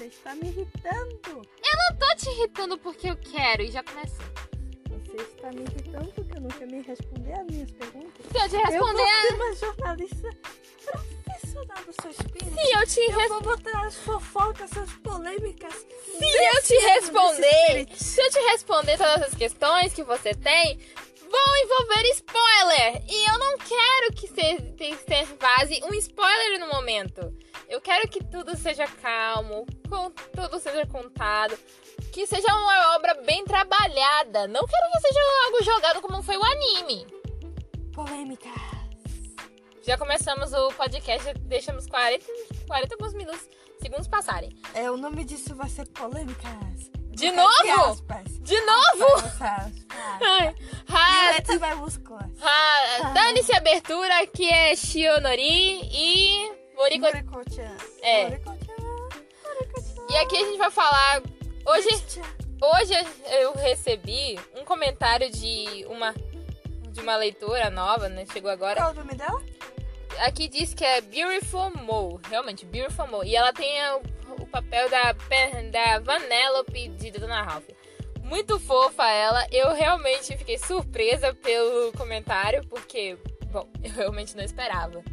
Você está me irritando. Eu não tô te irritando porque eu quero e já começou. Você está me irritando porque não quer me responder as minhas perguntas. Se eu te Eu vou responder. ser uma jornalista profissional do seu espírito. Se eu te Eu responder. vou botar as fofocas, as polêmicas. Se eu te responder, se eu te responder todas as questões que você tem, vão envolver spoiler. E eu não quero que você que você vaze um spoiler no momento. Eu quero que tudo seja calmo, com, tudo seja contado, que seja uma obra bem trabalhada. Não quero que seja algo jogado como foi o anime. Polêmicas. Já começamos o podcast, já deixamos 40, 40 alguns minutos, segundos passarem. É, o nome disso vai ser polêmicas. De novo? aspas. De novo? Aspas, aspas. Ai, maiúsculas. Ah, Dane-se a abertura, que é Shionori e Moriko-chan. É. E aqui a gente vai falar. Hoje, hoje eu recebi um comentário de uma de uma leitora nova, né? Chegou agora. Qual o nome dela? Aqui diz que é Beautiful Mo, realmente Beautiful Mo. E ela tem o, o papel da da Vanellope de Dona Ralph. Muito fofa ela. Eu realmente fiquei surpresa pelo comentário, porque, bom, eu realmente não esperava.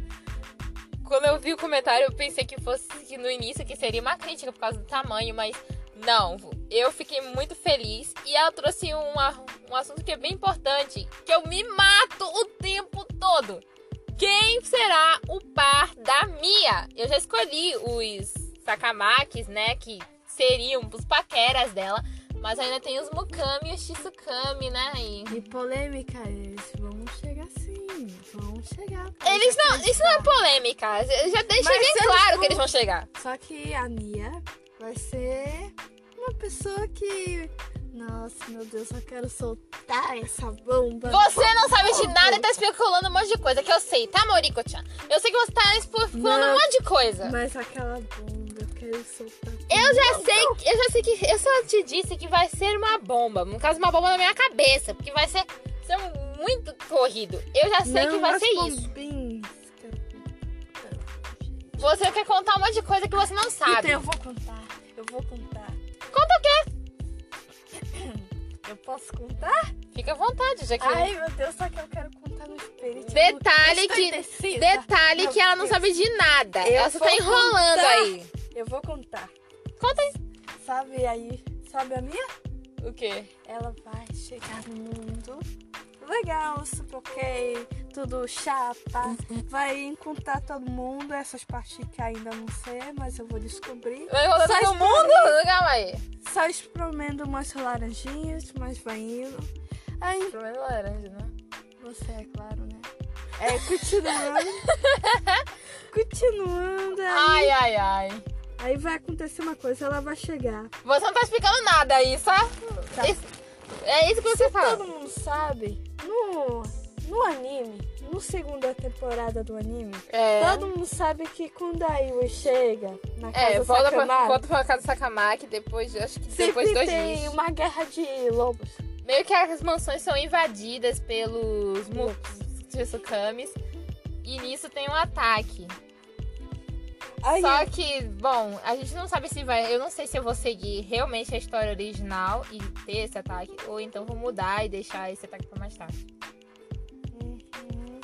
Quando eu vi o comentário, eu pensei que fosse que no início que seria uma crítica por causa do tamanho, mas não. Eu fiquei muito feliz e ela trouxe uma, um assunto que é bem importante, que eu me mato o tempo todo. Quem será o par da Mia? Eu já escolhi os Sakamakis, né? Que seriam os paqueras dela. Mas ainda tem os Mukami e os Shizukami, né? E... E polêmica, eles vão chegar. Vão chegar. Eles não. Isso não é polêmica. Eu já deixei Mas bem claro vão- que eles vão chegar. Só que a Mia vai ser uma pessoa que. Nossa, meu Deus, eu quero soltar essa bomba. Você não sabe de nada e tá especulando um monte de coisa que eu sei, tá, Moriko-chan? Eu sei que você tá especulando Não. um monte de coisa. Mas aquela bomba, eu quero soltar. Eu já sei, eu já sei que eu só te disse que vai ser uma bomba, no caso uma bomba na minha cabeça, porque vai ser, ser muito corrido. Eu já sei não, que vai ser isso. bombinhas. Você quer contar um monte de coisa que você não sabe. Então eu vou contar. Eu vou contar. Conta o quê? Eu posso contar? Fica à vontade, já que Ai, meu Deus, só que eu quero contar no espírito. Detalhe Eu que indecisa. detalhe Meu que ela não Deus. sabe de nada. Eu ela só tá enrolando contar. aí. Eu vou contar. Conta aí. Sabe aí? Sabe a minha? O quê? Ela vai chegar no mundo legal, super ok, tudo chapa. Vai encontrar todo mundo, essas partes que ainda não sei, mas eu vou descobrir. Vai Só todo mundo? Calma aí. Só espremendo umas laranjinhas, mas vai indo. Aí, Primeiro laranja, né? você é claro, né? É, continuando. continuando. Aí, Ai, ai, ai. aí vai acontecer uma coisa, ela vai chegar. Você não tá explicando nada aí, só? Tá. Isso- é isso que você fala. Todo mundo sabe, no, no anime, no segunda temporada do anime, É. todo mundo sabe que quando a Yui chega na casa É, volta pra, Sakamaki, volta pra casa do Sakamaki depois, de- acho que depois dois tem dias. uma guerra de lobos. Meio que as mansões são invadidas pelos Tsukamis. E nisso tem um ataque. Só que, bom, a gente não sabe se vai. Eu não sei se eu vou seguir realmente a história original e ter esse ataque. Ou então vou mudar e deixar esse ataque pra mais tarde. Uhum.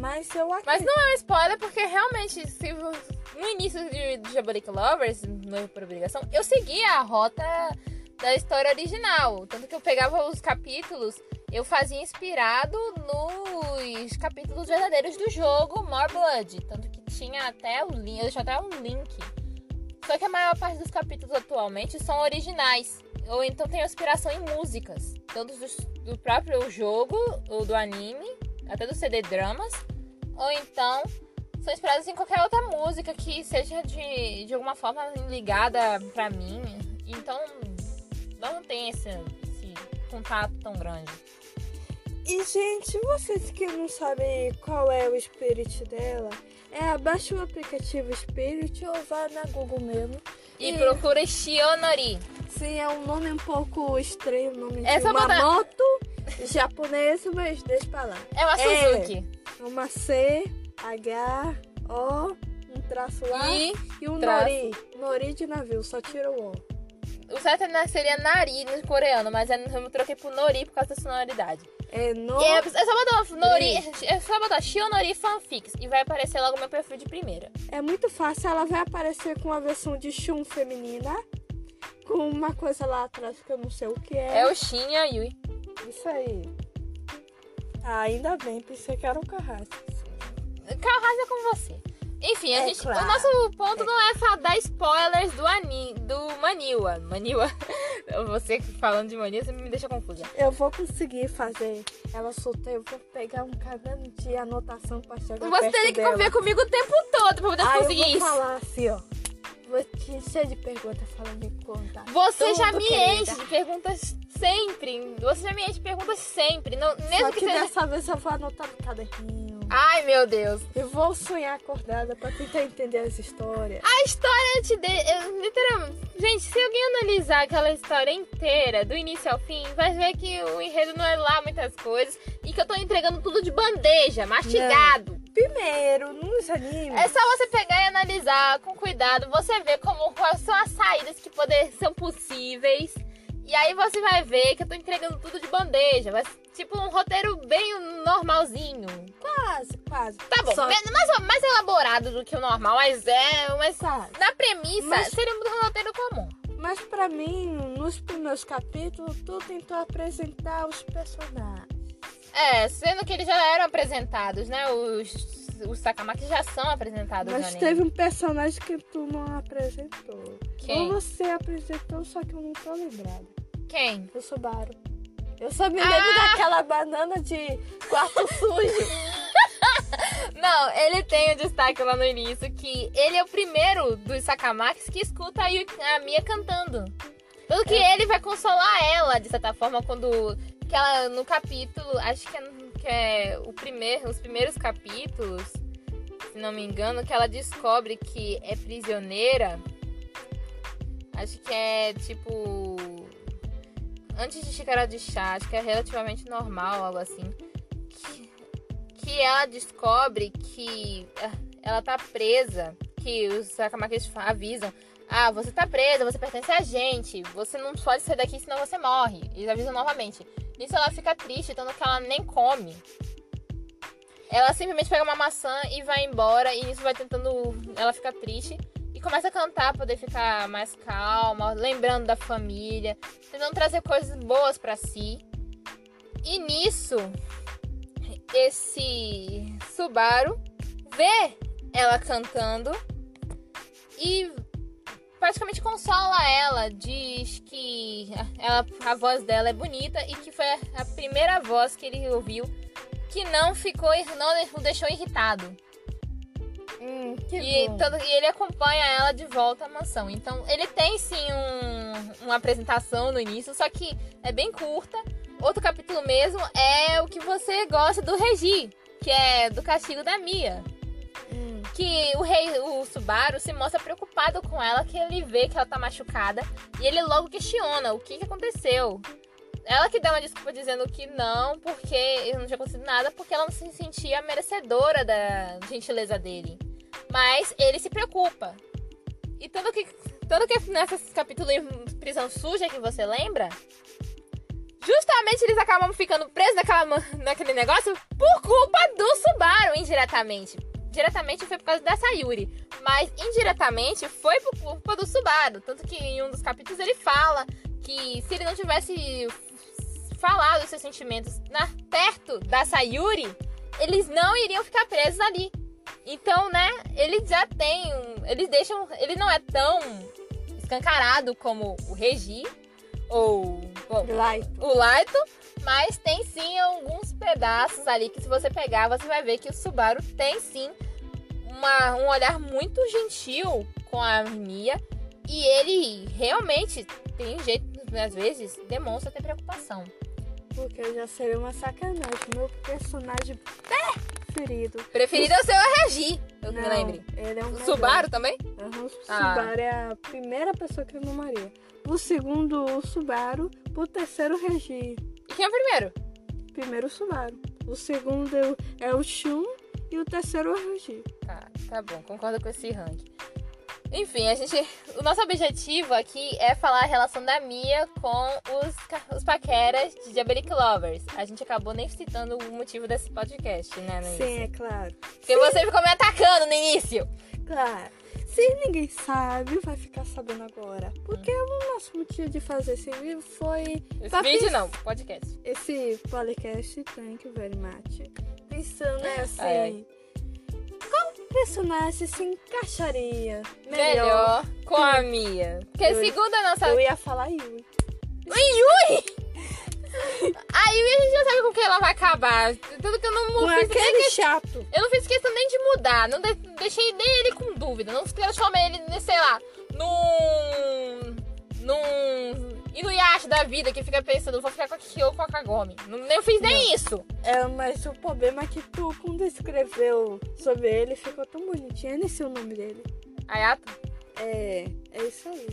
Mas eu Mas não é um spoiler, porque realmente, se, no início de, de Jabaric Lovers, no Por Obrigação, eu seguia a rota da história original. Tanto que eu pegava os capítulos, eu fazia inspirado nos capítulos verdadeiros do jogo More Blood. Tanto tinha até o link, eu deixei até um link. Só que a maior parte dos capítulos atualmente são originais. Ou então tem inspiração em músicas. Tanto do, do próprio jogo, ou do anime, até do CD dramas. Ou então são inspiradas em qualquer outra música que seja de, de alguma forma ligada pra mim. Então não tem esse, esse contato tão grande. E, gente, vocês que não sabem qual é o Spirit dela, é abaixa o aplicativo Spirit ou vá na Google mesmo. E E- procura Shionori. Sim, é um nome um pouco estranho, o nome É de uma botar- moto japonesa, mas deixa pra lá. É uma É. Suzuki. Uma C, H, O, um traço lá. E E o traço. Nori. Nori de navio, só tira o O. o certo é- seria Nari no coreano, mas eu troquei por Nori por causa da sonoridade. É no. É, é só botar Nori, é só botar Shionori Fanfics e vai aparecer logo meu perfil de primeira. É muito fácil, ela vai aparecer com a versão de Shun feminina. Com uma coisa lá atrás que eu não sei o que é. É o Shin e a Yui. Isso aí. Ah, ainda bem, pensei que era um carrasco. Carrasa com você. Enfim, a É gente, claro. o nosso ponto não é só dar spoilers do, ani, do Maniwa. Maniwa. Você falando de Maniwa, você me deixa confusa. Eu vou conseguir fazer ela soltar, eu vou pegar um caderno de anotação pra chegar Você teria que conviver comigo o tempo todo pra poder eu conseguir vou isso. falar assim, ó. Vou te encher de perguntas, fala, me conta. Você Tudo, já me querida. enche de perguntas sempre. Você já me enche de perguntas sempre. Não, Só mesmo que, que seja. dessa vez eu vou anotar no caderninho. Ai, meu Deus. Eu vou sonhar acordada pra tentar entender as histórias. A história te de... literalmente. Gente, se alguém analisar aquela história inteira, do início ao fim, vai ver que o enredo não é lá muitas coisas e que eu tô entregando tudo de bandeja, mastigado. Primeiro, nos animes. É só você pegar e analisar com cuidado, você vê como quais são as saídas que poder, são possíveis. E aí você vai ver que eu tô entregando tudo de bandeja. Tipo um roteiro bem normalzinho. Quase, quase. Tá bom, Só- mais, mais elaborado do que o normal, mas é. Mas Quase. na premissa, Mas- seria um roteiro comum. Mas pra mim, nos primeiros capítulos, tu tentou apresentar os personagens. É, sendo que eles já eram apresentados, né? Os, os Sakamaki já são apresentados Mas teve um personagem que tu não apresentou. Quem? Ou você apresentou, só que eu não tô lembrada. Quem? O Subaru. Eu só me lembro Ah! daquela banana de quarto sujo. Não, ele tem o destaque lá no início que ele é o primeiro dos Sakamakis que escuta a, Yu- a Mia cantando. Tanto que ele vai consolar ela, de certa forma, quando. Que ela, no capítulo, acho que é, que é o primeiro, os primeiros capítulos, se não me engano, que ela descobre que é prisioneira. Acho que é tipo. Antes de xícara de chá, acho que é relativamente normal, algo assim. Que, que ela descobre que ah, ela tá presa. Que os Sakamakis avisam. Ah, você tá presa, você pertence a gente. Você não pode sair daqui, senão você morre. Eles avisam novamente. Nisso ela fica triste, tanto que ela nem come. Ela simplesmente pega uma maçã e vai embora. E nisso vai tentando. Ela fica triste. Começa a cantar poder ficar mais calma, lembrando da família, tentando trazer coisas boas pra si. E nisso, esse Subaru vê ela cantando e praticamente consola ela, diz que ela, a voz dela é bonita e que foi a primeira voz que ele ouviu que não ficou, não o deixou irritado. Hum, E, todo- e ele acompanha ela de volta à mansão. Então, ele tem sim um- uma apresentação no início, só que é bem curta. Outro capítulo mesmo é o que você gosta do Regi, que é do castigo da Mia. Hum, Que o rei, o Subaru, se mostra preocupado com ela, que ele vê que ela tá machucada. E ele logo questiona o que, que aconteceu. Ela que dá uma desculpa dizendo que não, porque não tinha acontecido nada, porque ela não se sentia merecedora da gentileza dele. Mas ele se preocupa. E tanto que, tanto que nesse capítulo Prisão Suja que você lembra, justamente eles acabam ficando presos naquela, naquele negócio por culpa do Subaru, indiretamente. Diretamente foi por causa da Sayuri, mas indiretamente foi por culpa do Subaru. Tanto que em um dos capítulos ele fala que se ele não tivesse falado seus sentimentos na, perto da Sayuri, eles não iriam ficar presos ali. Então, né, ele já tem um. Eles deixam. Ele não é tão escancarado como o Regi ou bom, Light. o Laito, mas tem sim alguns pedaços ali que se você pegar, você vai ver que o Subaru tem sim uma, um olhar muito gentil com a Mia e ele realmente tem jeito, às vezes, demonstra ter preocupação. Porque já seria uma sacanagem. Meu personagem preferido. Preferido é o seu Regi, eu me Não, lembre. Ele é um O Subaru também? Aham, o Ah. Subaru é a primeira pessoa que eu nomaria. O segundo, o Subaru. O terceiro, o Regi. E quem é o primeiro? Primeiro, o Subaru. O segundo é o Shun. E o terceiro, o Regi. Tá, Tá bom, concordo com esse ranking. Enfim, a gente. O nosso objetivo aqui é falar a relação da Mia com os, os paqueras de Diabolic Lovers. A gente acabou nem citando o motivo desse podcast, né, no Sim, é início? claro. Porque você ficou me atacando no início. Claro. Se ninguém sabe, vai ficar sabendo agora. Porque o nosso motivo de fazer esse vídeo foi. Esse vídeo não, podcast. Esse podcast, thank you very much. Pensando né, assim. Ai, ai. Personagem se encaixaria melhor? Melhor com a Mia. Porque Eu- segundo a nossa. Eu ia falar Yui. O Yui! A Yui a gente já sabe com quem ela vai acabar. Tudo que eu não, Com não fiz nem aquele chato. Eu não fiz questão nem de mudar, não de- deixei nem ele com dúvida, não transformei ele, sei lá, num. num. Inuyasha da vida que fica pensando, vou ficar com a Kyo ou com a Kagome. Não, eu fiz nem isso. É, mas o problema é que tu, quando escreveu sobre ele, ficou tão bonitinho. Eu nem sei o nome dele. Ayato, É, é isso aí.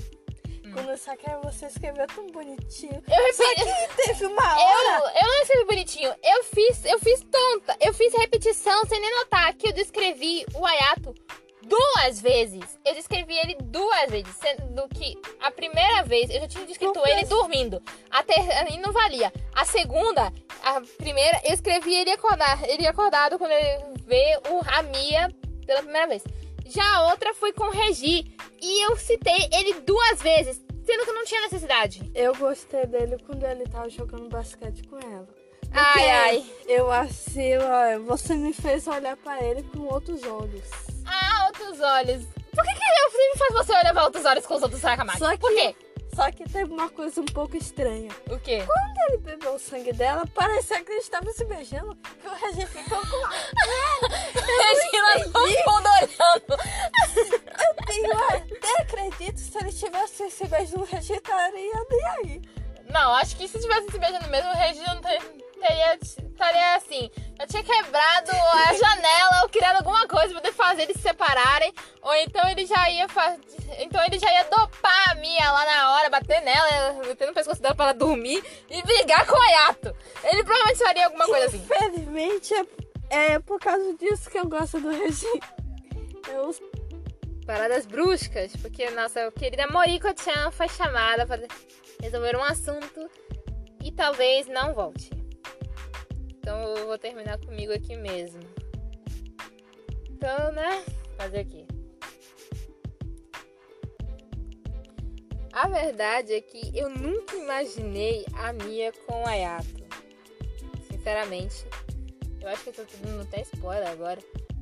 Hum. Quando só que você escreveu tão bonitinho. eu Só repeti. que teve uma Eu, hora. eu não escrevi bonitinho, eu fiz, eu fiz tonta, eu fiz repetição sem nem notar que eu descrevi o Ayato duas vezes. Eu descrevi ele duas vezes, sendo que a primeira vez eu já tinha descrito ele dormindo. A ter... E não valia. A segunda, a primeira, eu escrevi ele acordar, ele acordado quando ele vê o a Mia pela primeira vez. Já a outra foi com o Regi. E eu citei ele duas vezes, sendo que não tinha necessidade. Eu gostei dele quando ele tava jogando basquete com ela. Ai, Porque ai. Eu assim, ó, você me fez olhar pra ele com outros olhos. Ah, outros olhos. Por que, que eu sempre faz você olhar pra outros olhos com os outros Sakamaki? Só que- Por quê? Só que teve uma coisa um pouco estranha. O quê? Quando ele bebeu o sangue dela, parecia que eles estavam se beijando. Que o Regi ficou com a Regina no fundo olhando. Eu até acredito se ele tivesse se beijando, o Regi estaria nem aí. Não, acho que se tivesse se beijando mesmo, o Regina não ter- teria, estaria assim. Eu tinha quebrado a janela ou criado alguma coisa pra poder fazer eles se separarem. Ou então ele já ia fazer. Então ele já ia dopar a Mia lá na hora, bater nela, bater no pescoço dela pra ela dormir e brigar com o Ayato. Ele provavelmente faria alguma coisa assim. Infelizmente, é, é por causa disso que eu gosto do Regi. Eu paradas bruscas, porque nossa querida Moriko-chan foi chamada para resolver um assunto e talvez não volte. Então eu vou terminar comigo aqui mesmo. Então, né? Fazer o quê? A verdade é que eu nunca imaginei a Mia com o Ayato. Sinceramente. Eu acho que eu tô dando até spoiler agora.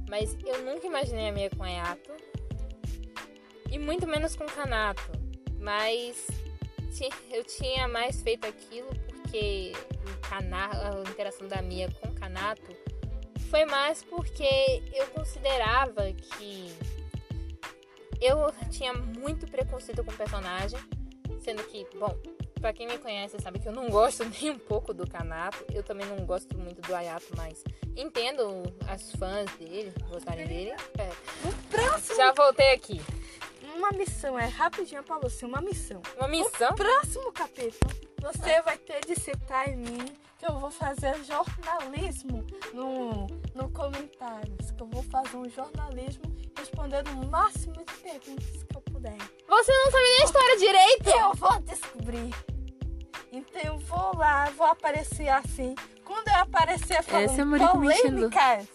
Mas eu nunca imaginei a Mia com o Ayato. E muito menos com o Kanato. Mas eu tinha mais feito aquilo porque o a interação da Mia com o Kanato foi mais porque eu considerava que eu tinha muito preconceito com o personagem, sendo que, bom, pra quem me conhece sabe que eu não gosto nem um pouco do Kanato, eu também não gosto muito do Ayato, mas entendo as fãs dele, gostarem dele. É, próximo, já voltei aqui. uma missão, é rapidinho pra você, uma missão. Uma missão? Próximo capítulo, você vai ter de citar em mim que eu vou fazer jornalismo no, no comentários. Que eu vou fazer um jornalismo respondendo o máximo de perguntas que eu puder. Você não sabe nem a história direito! Eu vou descobrir. Então eu vou lá, vou aparecer assim. Quando eu aparecer falando Essa é polêmicas,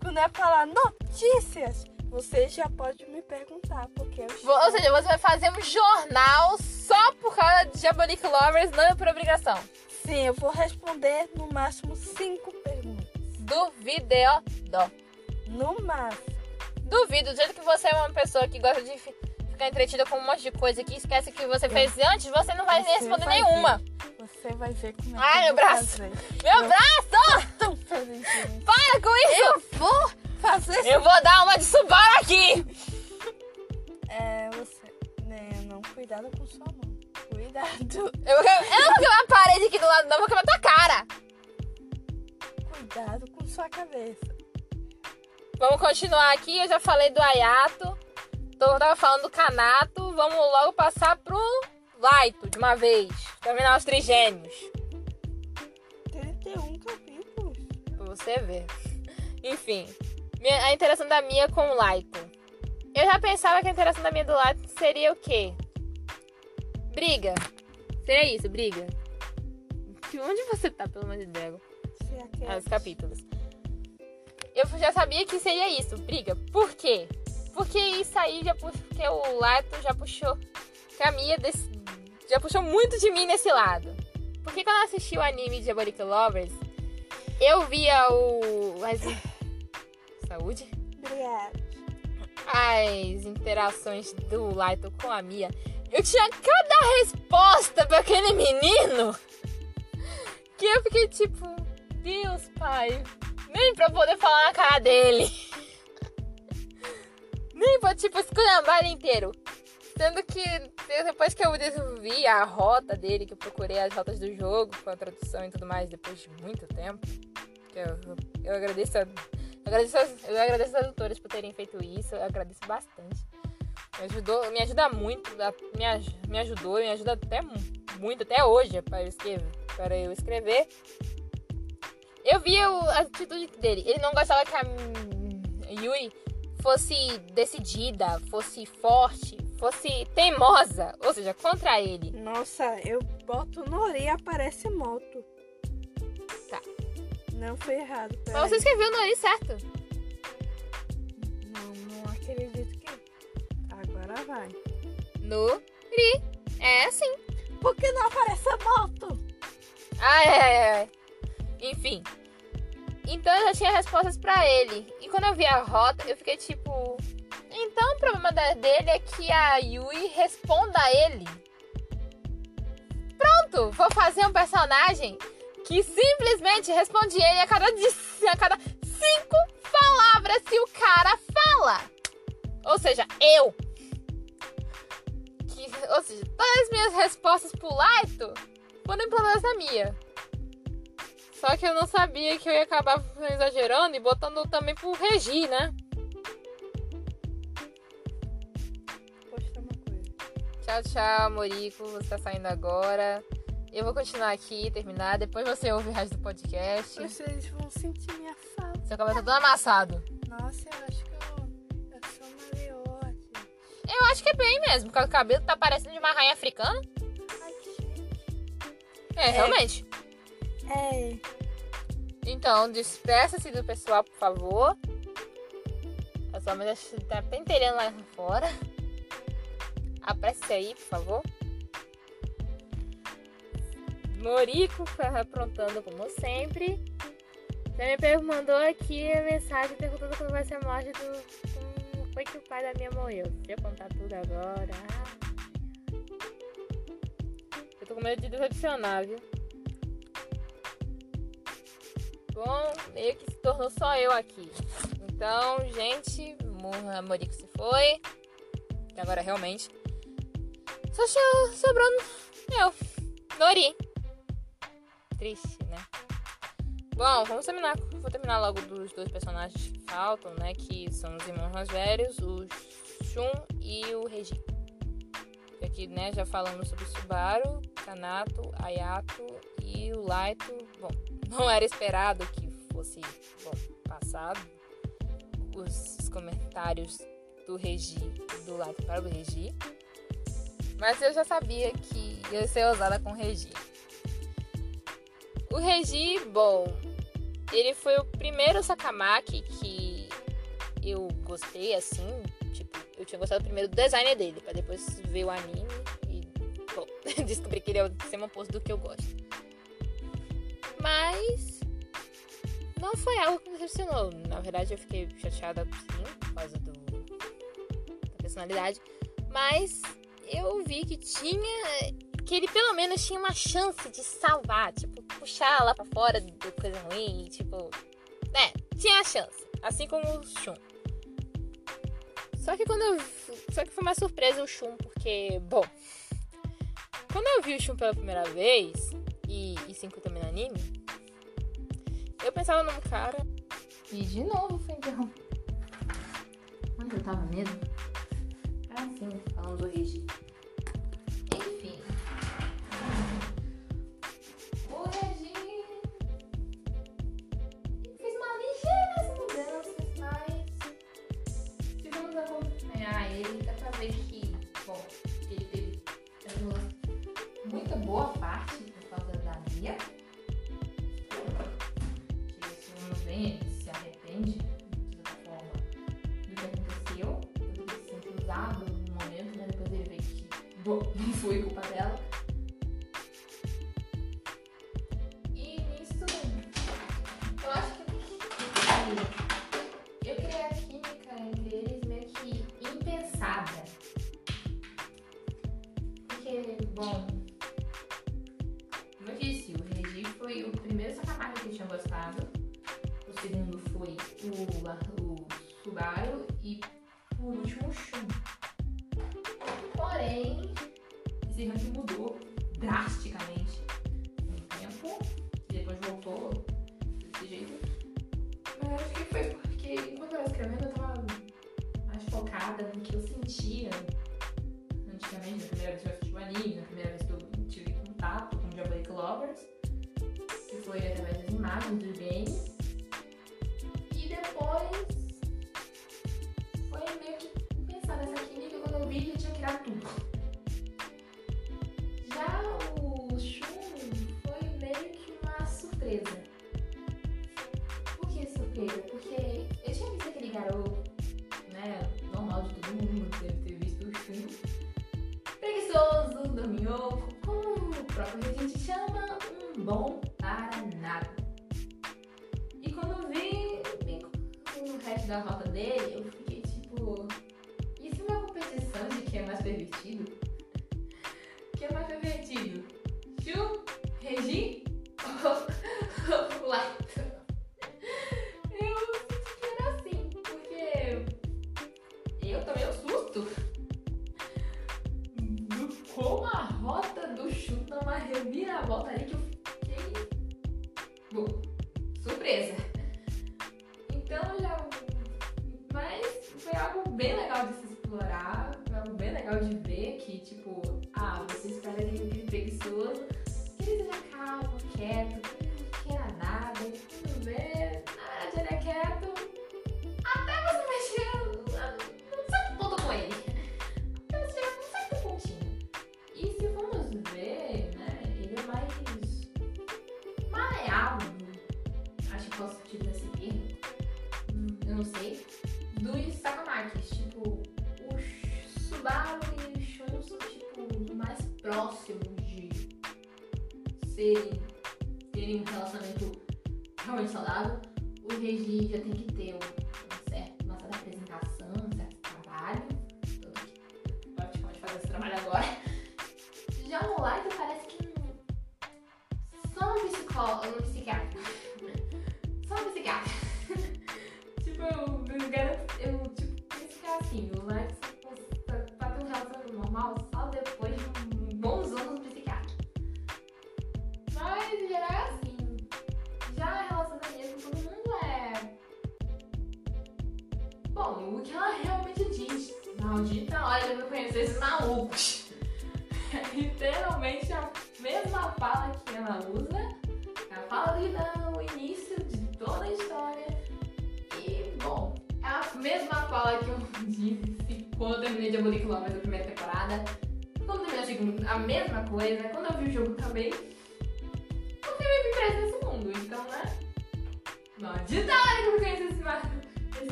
quando eu falar notícias, você já pode me perguntar, porque eu Vo- Ou seja, você vai fazer um jornal só por causa de Diabolic Lovers, não é por obrigação. Sim, eu vou responder no máximo cinco perguntas. Duvido. No máximo. Duvido. Do jeito que você é uma pessoa que gosta de fi- ficar entretida com um monte de coisa que esquece que você fez antes, você não vai Você responder vai nenhuma. ver. Você vai ver como é Ai, que eu meu braço. fazer. Meu Eu- braço! Tão feliz. Para com isso! Eu vou fazer Eu vou dar uma de Subaru aqui! É, você. Né, não, cuidado com sua mão. Cuidado. Eu, vou eu não vou quebrar a parede aqui do lado, não, eu vou quebrar tua cara. Cuidado com sua cabeça. Vamos continuar aqui. Eu já falei do Ayato. Tô, tava falando do Kanato. Vamos logo passar pro Laito de uma vez. Terminar os trigêmeos. 31 capítulos. Pra você ver. Enfim. Minha- A interação da Mia com o Laito. Eu já pensava que a interação da Mia do Laito seria o quê? Briga. Seria isso, briga. Que- Onde você tá, pelo amor de Deus? Ah, os capítulos. Eu já sabia que seria isso, briga. Por quê? Porque isso aí já puxou, porque o Lato já puxou. Que a Mia desse- já puxou muito de mim nesse lado. Porque quando eu assisti o anime de Diabolic Lovers, eu via o. As... Saúde? Obrigada. As interações do Laito com a Mia. Eu tinha cada resposta pra aquele menino que eu fiquei tipo, Deus, pai. Nem pra poder falar na cara dele. Nem pra, tipo, esculhambar inteiro. Sendo que depois que eu vi a rota dele, que eu procurei as rotas do jogo com a tradução e tudo mais, depois de muito tempo, eu, eu agradeço a, eu agradeço, eu agradeço as editoras por terem feito isso, eu agradeço bastante. Me ajudou, me ajuda muito, me, aj- me ajudou, me ajuda até mu- muito, até hoje, para eu escrever. Para eu escrever. Eu vi o- a atitude dele. Ele não gostava que a hum, Yui fosse decidida, fosse forte, fosse teimosa, ou seja, contra ele. Nossa, eu boto Nori e aparece moto. Não foi errado. Mas você escreveu no nariz certo. Não, não acredito que. Agora vai. No ri. É assim. Por que não aparece a moto? Ai, ai, ai. Enfim. Então eu já tinha respostas pra ele. E quando eu vi a rota, eu fiquei tipo. Então o problema dele é que a Yui responda a ele. Pronto, vou fazer um personagem que simplesmente responde ele a cada, a cada cinco palavras que o cara fala. Ou seja, eu. Que, ou seja, todas as minhas respostas pro Laito foram implantadas na minha. Só que eu não sabia que eu ia acabar exagerando e botando também pro Regi, né? Tchau, tchau, Morico. Você tá saindo agora. Eu vou continuar aqui, terminar. Depois você ouve o resto do podcast. Vocês vão sentir minha falta. Seu cabelo tá todo amassado. Nossa, eu acho que eu, eu sou maleote. Eu acho que é bem mesmo, porque o cabelo tá parecendo de uma rainha africana. Ai, gente. É, realmente. É. Então, despeça-se do pessoal, por favor. A sua mãe tá pentelhando lá fora. Apresse aí, por favor. Morico aprontando como sempre. Per- mandou aqui a mensagem perguntando quando vai ser a morte do. Como foi que o pai da minha morreu? Deixa eu contar tudo agora. Eu tô com medo de decepcionar, viu? Bom, meio que se tornou só eu aqui. Então, gente, Morra Morico se foi. Agora realmente. Só sobrou eu. Nori. Triste, né? Bom, vamos terminar. Vou terminar logo dos dois personagens que faltam, né? Que são os irmãos mais velhos, o Shun e o Reiji. E Aqui, né, já falamos sobre Subaru, Kanato, Ayato e o Laito. Bom, não era esperado que fosse bom, passado os comentários do Regi, do Laito para o Regi. Mas eu já sabia que ia ser usada com Regi. O Regi, bom, ele foi o primeiro Sakamaki que eu gostei assim. Tipo, eu tinha gostado primeiro do design dele, pra depois ver o anime e bom, descobri que ele é o extremo oposto do que eu gosto. Mas não foi algo que me decepcionou. Na verdade, eu fiquei chateada sim, por causa do, da personalidade. Mas eu vi que tinha. Que ele pelo menos tinha uma chance de salvar. Tipo, puxar lá pra fora de coisa ruim. Tipo. Né? Tinha a chance. Assim como o Shun. Só que quando eu. Só que foi uma surpresa o Shun, porque. Bom. Quando eu vi o Shun pela primeira vez. E, e se também no anime. Eu pensava num cara. E de novo foi então. Onde eu tava mesmo? Ah, sim, falando do Regi. Enfim. parte por causa da Bia. Que o Senhor vem, ele se arrepende de certa forma do que aconteceu, do que se usado no momento, né? depois ele vê que não foi amiga, a primeira vez que eu tive contato com o Diabolic Lovers, que foi através das imagens do game. E depois foi meio que pensar nessa química quando eu vi eu tinha criado tudo. Já o Shun foi meio que uma surpresa. Por que surpresa? Porque eu tinha visto aquele garoto dele, eu fiquei tipo. Isso é uma competição de quem é mais pervertido? Quem é mais pervertido? Chu? Regi? Ou Eu senti que era assim, porque. Eu também eu susto. Como a rota do Chu dá uma reviravolta ali que eu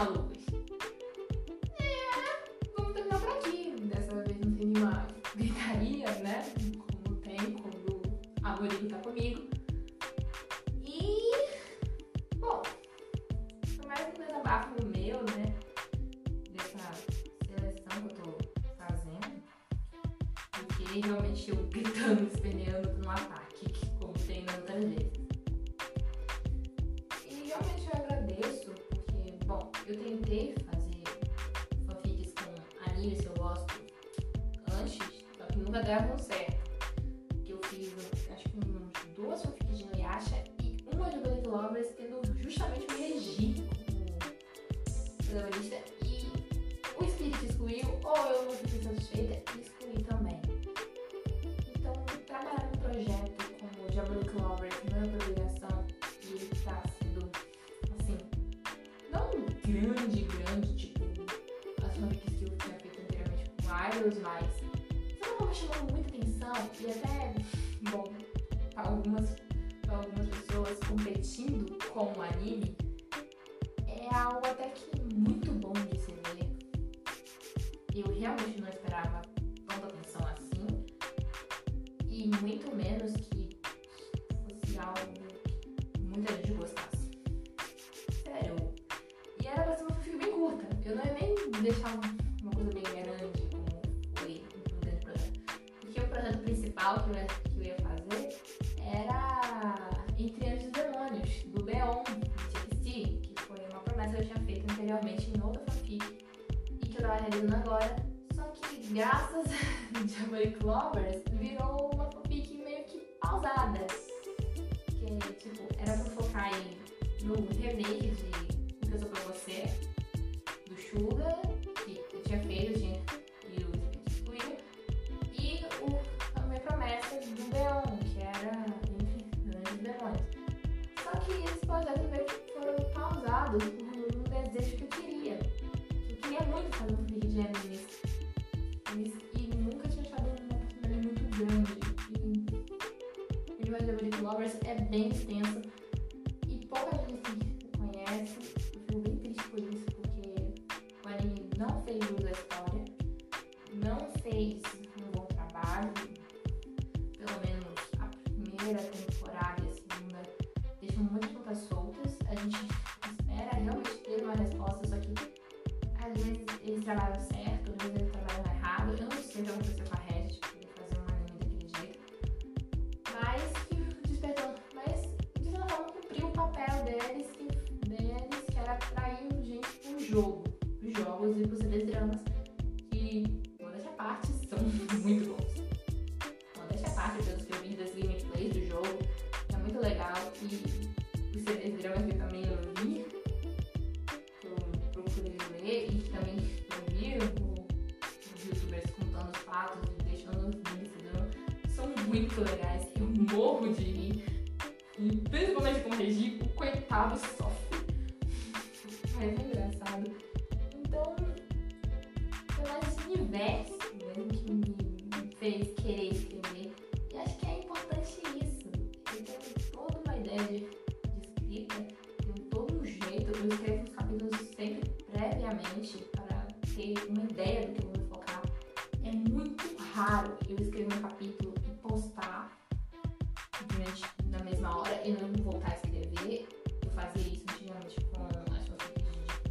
É, vamos terminar por aqui. Dessa vez não tem nenhuma gritaria, né? Como tem, quando a Morico tá comigo. E. Bom, foi mais um desabafo meu, né? Dessa seleção que eu tô fazendo. Porque realmente eu gritando É Deus mais. Sabe como chamou muita atenção? E até, bom, algumas, algumas pessoas competindo com o anime, no remake de Uma Canção Pra Você, do Suga, que eu tinha feito, raro eu escrever um capítulo e postar durante, na mesma hora e não voltar a escrever. Eu fazia isso antigamente com as coisas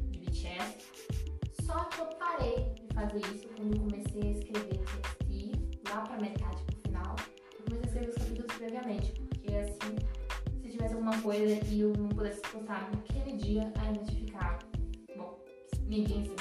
de, de BTS. Só que eu parei de fazer isso quando comecei a escrever texto lá pra metade pro final, eu comecei a escrever os capítulos previamente, porque assim, se tivesse alguma coisa e eu não pudesse postar naquele dia, ainda notificar. Bom, ninguém se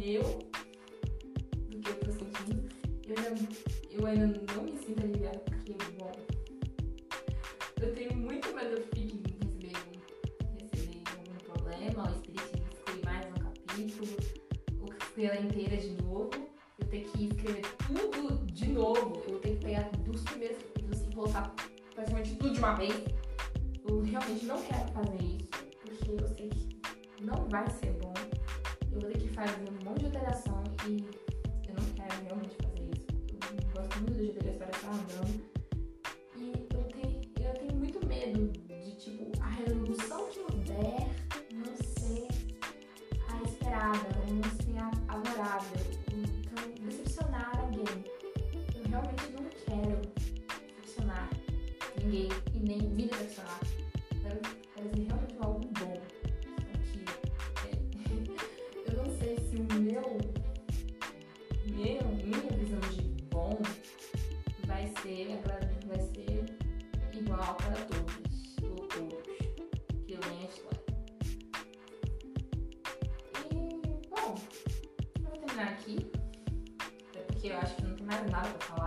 meu do que eu tô sentindo, eu, já, eu ainda não me sinto aliviada porque, bom, eu tenho muito medo de fique receber, receber algum problema, ou espiritismo escrever mais um capítulo, ou escrever ela inteira de novo, eu ter que escrever tudo de novo, eu tenho que pegar dos primeiros capítulos e voltar praticamente tudo de uma vez. Eu realmente não quero fazer isso, porque eu sei que não vai ser bom. Acho que não tem